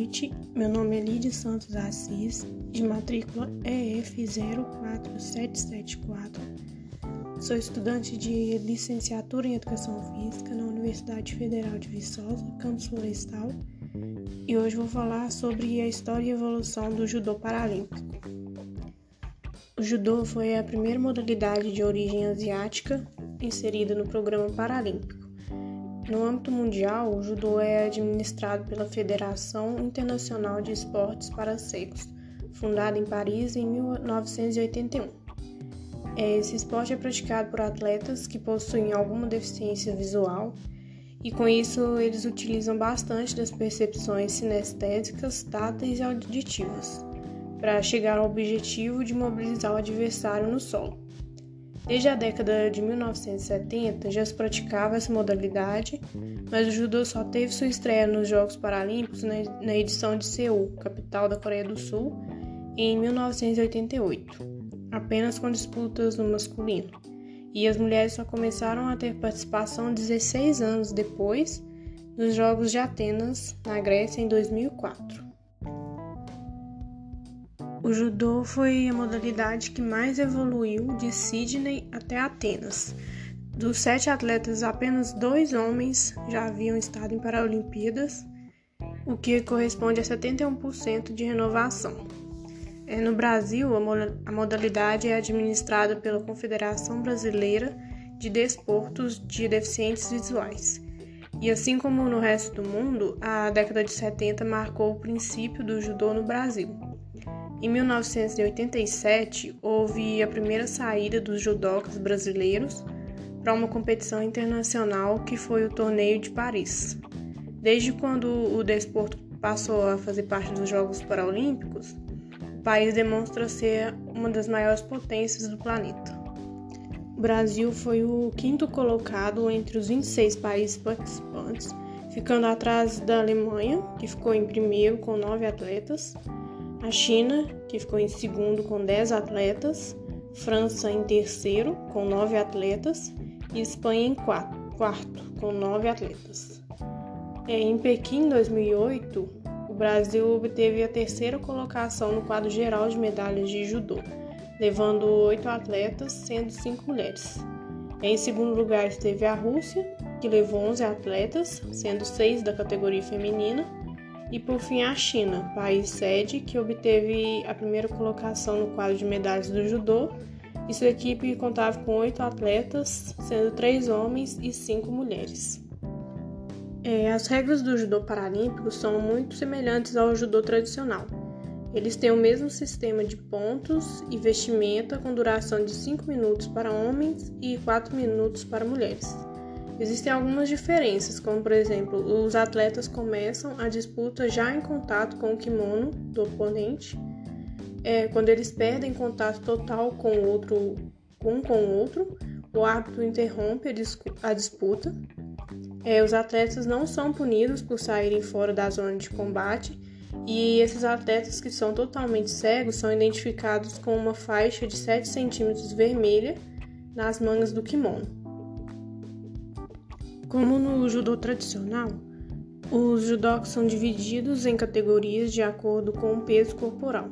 noite. Meu nome é Lídia Santos Assis, de matrícula EF04774. Sou estudante de licenciatura em Educação Física na Universidade Federal de Viçosa, campus Florestal, e hoje vou falar sobre a história e evolução do judô paralímpico. O judô foi a primeira modalidade de origem asiática inserida no programa paralímpico. No âmbito mundial, o judô é administrado pela Federação Internacional de Esportes para Cegos, fundada em Paris em 1981. Esse esporte é praticado por atletas que possuem alguma deficiência visual e com isso eles utilizam bastante das percepções sinestésicas, táteis e auditivas para chegar ao objetivo de mobilizar o adversário no solo. Desde a década de 1970 já se praticava essa modalidade, mas o judô só teve sua estreia nos Jogos Paralímpicos na edição de Seul, capital da Coreia do Sul, em 1988, apenas com disputas no masculino. E as mulheres só começaram a ter participação 16 anos depois, nos Jogos de Atenas, na Grécia, em 2004. O judô foi a modalidade que mais evoluiu de Sydney até Atenas. Dos sete atletas, apenas dois homens já haviam estado em Paralimpíadas, o que corresponde a 71% de renovação. É, no Brasil, a modalidade é administrada pela Confederação Brasileira de Desportos de Deficientes Visuais. E assim como no resto do mundo, a década de 70 marcou o princípio do judô no Brasil. Em 1987, houve a primeira saída dos judocas brasileiros para uma competição internacional que foi o Torneio de Paris. Desde quando o desporto passou a fazer parte dos Jogos Paralímpicos, o país demonstra ser uma das maiores potências do planeta. O Brasil foi o quinto colocado entre os 26 países participantes, ficando atrás da Alemanha, que ficou em primeiro com nove atletas, a China, que ficou em segundo com 10 atletas, França em terceiro com 9 atletas e Espanha em quarto com 9 atletas. É, em Pequim, 2008, o Brasil obteve a terceira colocação no quadro geral de medalhas de judô, levando 8 atletas, sendo 5 mulheres. Em segundo lugar esteve a Rússia, que levou 11 atletas, sendo 6 da categoria feminina, e por fim a China, país sede que obteve a primeira colocação no quadro de medalhas do judô, e sua equipe contava com oito atletas, sendo três homens e cinco mulheres. É, as regras do judô paralímpico são muito semelhantes ao judô tradicional. Eles têm o mesmo sistema de pontos e vestimenta com duração de 5 minutos para homens e 4 minutos para mulheres. Existem algumas diferenças, como por exemplo, os atletas começam a disputa já em contato com o kimono do oponente. É, quando eles perdem contato total com o outro, um com o outro, o árbitro interrompe a disputa. É, os atletas não são punidos por saírem fora da zona de combate e esses atletas que são totalmente cegos são identificados com uma faixa de 7 centímetros vermelha nas mangas do kimono. Como no judô tradicional, os judocas são divididos em categorias de acordo com o peso corporal.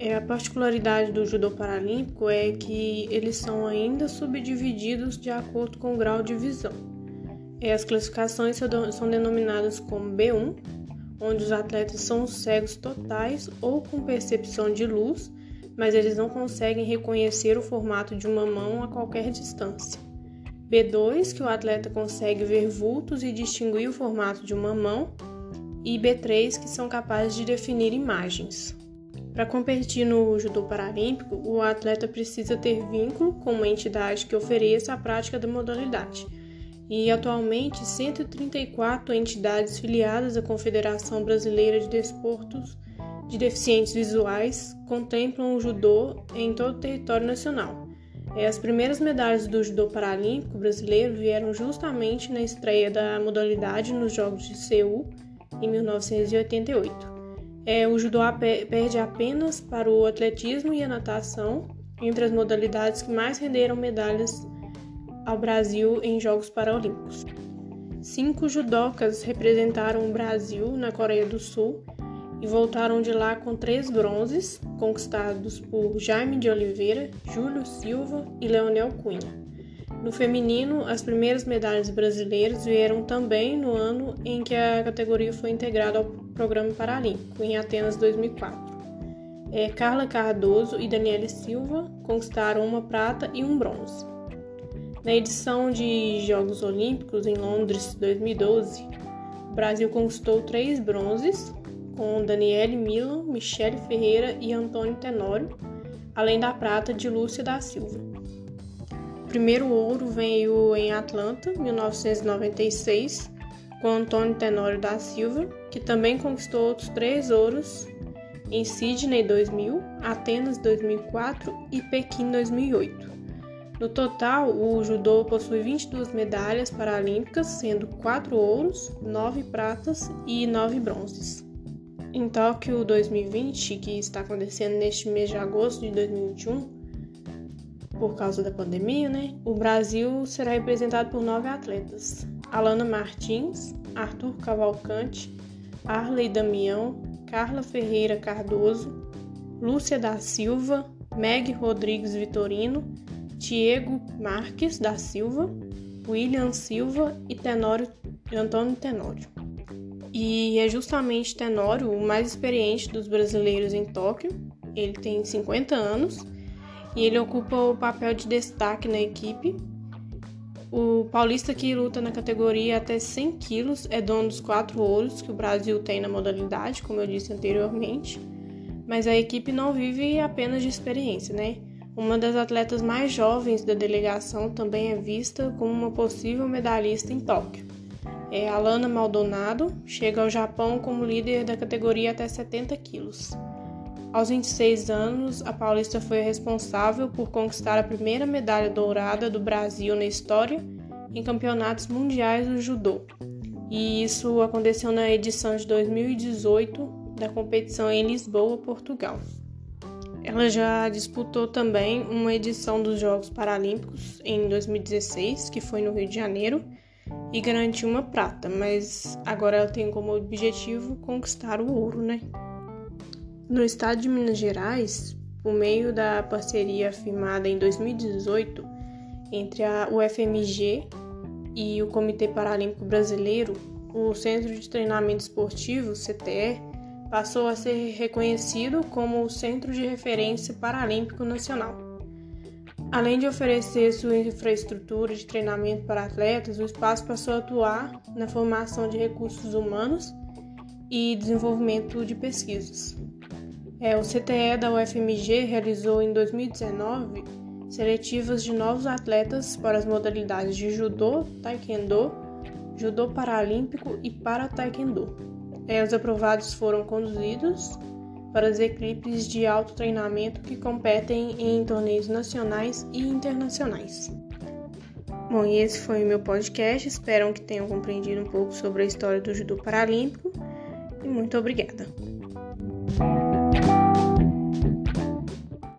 É, a particularidade do judô paralímpico é que eles são ainda subdivididos de acordo com o grau de visão. É, as classificações são denominadas como B1, onde os atletas são cegos totais ou com percepção de luz, mas eles não conseguem reconhecer o formato de uma mão a qualquer distância. B2, que o atleta consegue ver vultos e distinguir o formato de uma mão, e B3, que são capazes de definir imagens. Para competir no judô paralímpico, o atleta precisa ter vínculo com uma entidade que ofereça a prática da modalidade. E atualmente, 134 entidades filiadas à Confederação Brasileira de Desportos de Deficientes Visuais contemplam o judô em todo o território nacional. É, as primeiras medalhas do judô paralímpico brasileiro vieram justamente na estreia da modalidade nos Jogos de Seul em 1988. É, o judô perde apenas para o atletismo e a natação entre as modalidades que mais renderam medalhas ao Brasil em Jogos Paralímpicos. Cinco judocas representaram o Brasil na Coreia do Sul e voltaram de lá com três bronzes, conquistados por Jaime de Oliveira, Júlio Silva e Leonel Cunha. No feminino, as primeiras medalhas brasileiras vieram também no ano em que a categoria foi integrada ao programa paralímpico, em Atenas 2004. É, Carla Cardoso e Daniele Silva conquistaram uma prata e um bronze. Na edição de Jogos Olímpicos em Londres 2012, o Brasil conquistou três bronzes, com Daniele Milan, Michele Ferreira e Antônio Tenório, além da prata de Lúcia da Silva. O primeiro ouro veio em Atlanta, 1996, com Antônio Tenório da Silva, que também conquistou outros três ouros em Sydney 2000, Atenas 2004 e Pequim 2008. No total, o judô possui 22 medalhas paralímpicas, sendo 4 ouros, 9 pratas e 9 bronzes. Em Tóquio 2020, que está acontecendo neste mês de agosto de 2021, por causa da pandemia, né? O Brasil será representado por nove atletas: Alana Martins, Arthur Cavalcante, Arley Damião, Carla Ferreira Cardoso, Lúcia da Silva, Meg Rodrigues Vitorino, Diego Marques da Silva, William Silva e Tenório, Antônio Tenório e é justamente Tenório o mais experiente dos brasileiros em Tóquio. Ele tem 50 anos e ele ocupa o papel de destaque na equipe. O paulista que luta na categoria até 100 quilos é dono dos quatro ouros que o Brasil tem na modalidade, como eu disse anteriormente. Mas a equipe não vive apenas de experiência, né? Uma das atletas mais jovens da delegação também é vista como uma possível medalhista em Tóquio é, Alana Maldonado chega ao Japão como líder da categoria até 70 quilos. Aos 26 anos, a paulista foi responsável por conquistar a primeira medalha dourada do Brasil na história em campeonatos mundiais do judô. E isso aconteceu na edição de 2018 da competição em Lisboa, Portugal. Ela já disputou também uma edição dos Jogos Paralímpicos em 2016, que foi no Rio de Janeiro, e garantiu uma prata, mas agora ela tem como objetivo conquistar o ouro, né? No estado de Minas Gerais, por meio da parceria firmada em 2018 entre a UFMG e o Comitê Paralímpico Brasileiro, o Centro de Treinamento Esportivo, CTE, passou a ser reconhecido como o Centro de Referência Paralímpico Nacional. Além de oferecer sua infraestrutura de treinamento para atletas, o espaço passou a atuar na formação de recursos humanos e desenvolvimento de pesquisas. É, o CTE da UFMG realizou em 2019 seletivas de novos atletas para as modalidades de judô, taekwondo, judô paralímpico e para taekwondo. É, os aprovados foram conduzidos para as equipes de alto treinamento que competem em torneios nacionais e internacionais. Bom, e esse foi o meu podcast. Espero que tenham compreendido um pouco sobre a história do judô paralímpico e muito obrigada.